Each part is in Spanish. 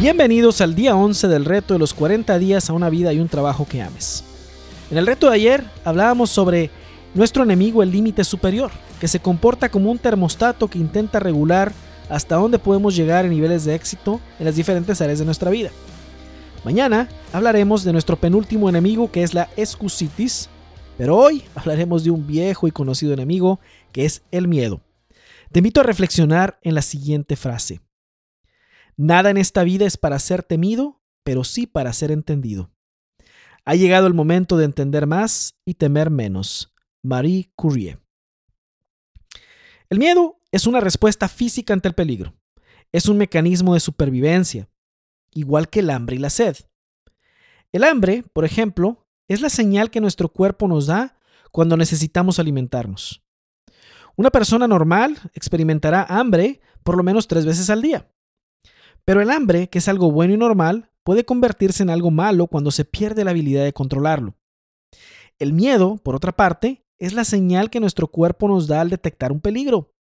Bienvenidos al día 11 del reto de los 40 días a una vida y un trabajo que ames. En el reto de ayer hablábamos sobre nuestro enemigo el límite superior, que se comporta como un termostato que intenta regular hasta dónde podemos llegar en niveles de éxito en las diferentes áreas de nuestra vida. Mañana hablaremos de nuestro penúltimo enemigo que es la excusitis, pero hoy hablaremos de un viejo y conocido enemigo que es el miedo. Te invito a reflexionar en la siguiente frase. Nada en esta vida es para ser temido, pero sí para ser entendido. Ha llegado el momento de entender más y temer menos. Marie Curie. El miedo es una respuesta física ante el peligro. Es un mecanismo de supervivencia, igual que el hambre y la sed. El hambre, por ejemplo, es la señal que nuestro cuerpo nos da cuando necesitamos alimentarnos. Una persona normal experimentará hambre por lo menos tres veces al día. Pero el hambre, que es algo bueno y normal, puede convertirse en algo malo cuando se pierde la habilidad de controlarlo. El miedo, por otra parte, es la señal que nuestro cuerpo nos da al detectar un peligro.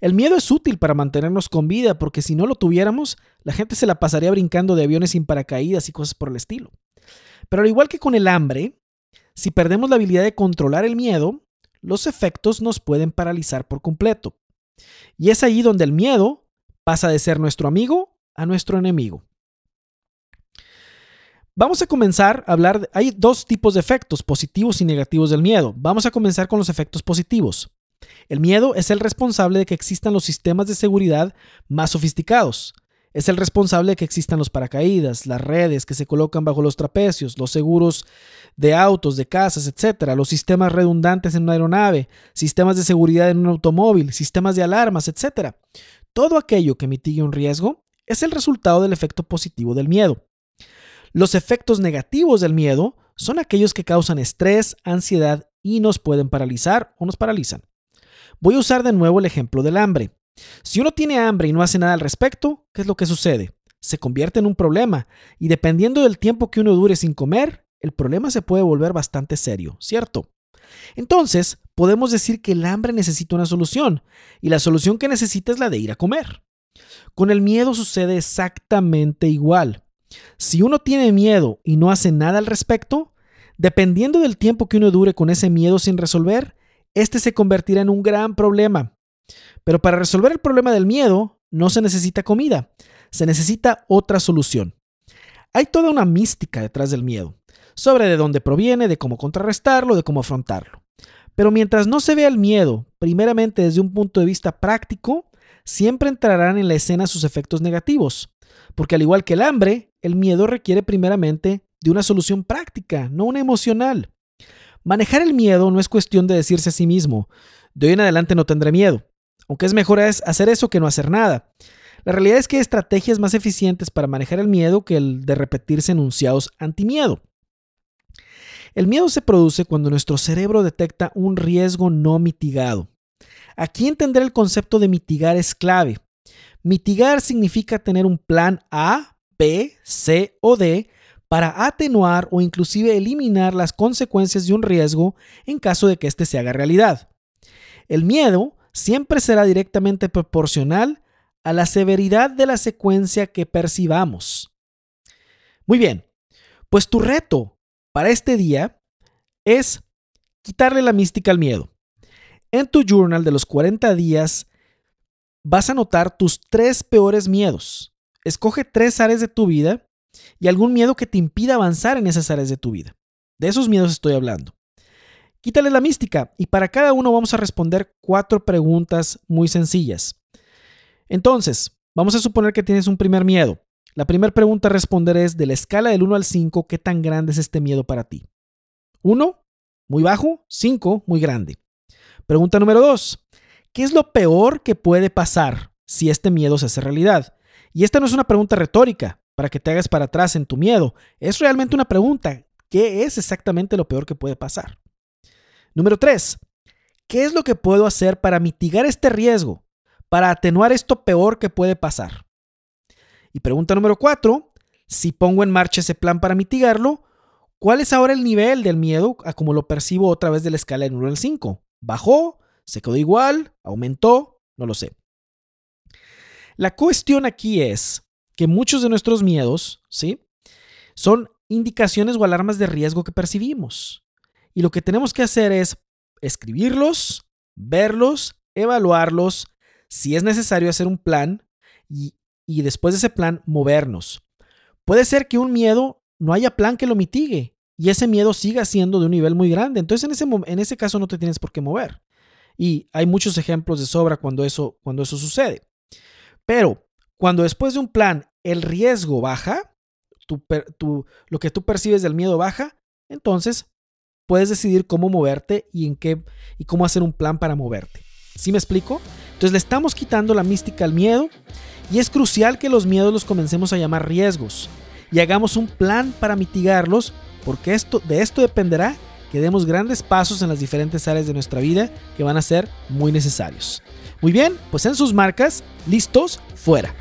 El miedo es útil para mantenernos con vida porque si no lo tuviéramos, la gente se la pasaría brincando de aviones sin paracaídas y cosas por el estilo. Pero al igual que con el hambre, si perdemos la habilidad de controlar el miedo, los efectos nos pueden paralizar por completo. Y es ahí donde el miedo pasa de ser nuestro amigo a nuestro enemigo. Vamos a comenzar a hablar, hay dos tipos de efectos, positivos y negativos del miedo. Vamos a comenzar con los efectos positivos. El miedo es el responsable de que existan los sistemas de seguridad más sofisticados. Es el responsable de que existan los paracaídas, las redes que se colocan bajo los trapecios, los seguros de autos, de casas, etc., los sistemas redundantes en una aeronave, sistemas de seguridad en un automóvil, sistemas de alarmas, etc. Todo aquello que mitigue un riesgo es el resultado del efecto positivo del miedo. Los efectos negativos del miedo son aquellos que causan estrés, ansiedad y nos pueden paralizar o nos paralizan. Voy a usar de nuevo el ejemplo del hambre. Si uno tiene hambre y no hace nada al respecto, ¿qué es lo que sucede? Se convierte en un problema y dependiendo del tiempo que uno dure sin comer, el problema se puede volver bastante serio, ¿cierto? Entonces, podemos decir que el hambre necesita una solución y la solución que necesita es la de ir a comer. Con el miedo sucede exactamente igual. Si uno tiene miedo y no hace nada al respecto, dependiendo del tiempo que uno dure con ese miedo sin resolver, este se convertirá en un gran problema. Pero para resolver el problema del miedo no se necesita comida, se necesita otra solución. Hay toda una mística detrás del miedo, sobre de dónde proviene, de cómo contrarrestarlo, de cómo afrontarlo. Pero mientras no se vea el miedo, primeramente desde un punto de vista práctico, siempre entrarán en la escena sus efectos negativos, porque al igual que el hambre, el miedo requiere primeramente de una solución práctica, no una emocional. Manejar el miedo no es cuestión de decirse a sí mismo, de hoy en adelante no tendré miedo, aunque es mejor hacer eso que no hacer nada. La realidad es que hay estrategias más eficientes para manejar el miedo que el de repetirse enunciados antimiedo. El miedo se produce cuando nuestro cerebro detecta un riesgo no mitigado. Aquí entender el concepto de mitigar es clave. Mitigar significa tener un plan A, B, C o D para atenuar o inclusive eliminar las consecuencias de un riesgo en caso de que éste se haga realidad. El miedo siempre será directamente proporcional a la severidad de la secuencia que percibamos. Muy bien, pues tu reto para este día es quitarle la mística al miedo. En tu journal de los 40 días vas a anotar tus tres peores miedos. Escoge tres áreas de tu vida y algún miedo que te impida avanzar en esas áreas de tu vida. De esos miedos estoy hablando. Quítale la mística y para cada uno vamos a responder cuatro preguntas muy sencillas. Entonces, vamos a suponer que tienes un primer miedo. La primera pregunta a responder es de la escala del 1 al 5, ¿qué tan grande es este miedo para ti? 1, muy bajo, 5, muy grande. Pregunta número dos. ¿Qué es lo peor que puede pasar si este miedo se hace realidad? Y esta no es una pregunta retórica para que te hagas para atrás en tu miedo. Es realmente una pregunta. ¿Qué es exactamente lo peor que puede pasar? Número tres. ¿Qué es lo que puedo hacer para mitigar este riesgo? Para atenuar esto peor que puede pasar. Y pregunta número cuatro. Si pongo en marcha ese plan para mitigarlo, ¿cuál es ahora el nivel del miedo a como lo percibo otra vez de la escala del 1 al 5? ¿Bajó? ¿Se quedó igual? ¿Aumentó? No lo sé. La cuestión aquí es que muchos de nuestros miedos, ¿sí? Son indicaciones o alarmas de riesgo que percibimos. Y lo que tenemos que hacer es escribirlos, verlos, evaluarlos, si es necesario hacer un plan y, y después de ese plan movernos. Puede ser que un miedo no haya plan que lo mitigue y ese miedo siga siendo de un nivel muy grande. Entonces en ese, en ese caso no te tienes por qué mover. Y hay muchos ejemplos de sobra cuando eso, cuando eso sucede. Pero cuando después de un plan el riesgo baja, lo que tú percibes del miedo baja, entonces puedes decidir cómo moverte y en qué y cómo hacer un plan para moverte. ¿Sí me explico? Entonces le estamos quitando la mística al miedo y es crucial que los miedos los comencemos a llamar riesgos y hagamos un plan para mitigarlos porque esto, de esto dependerá que demos grandes pasos en las diferentes áreas de nuestra vida que van a ser muy necesarios. Muy bien, pues en sus marcas, listos, fuera.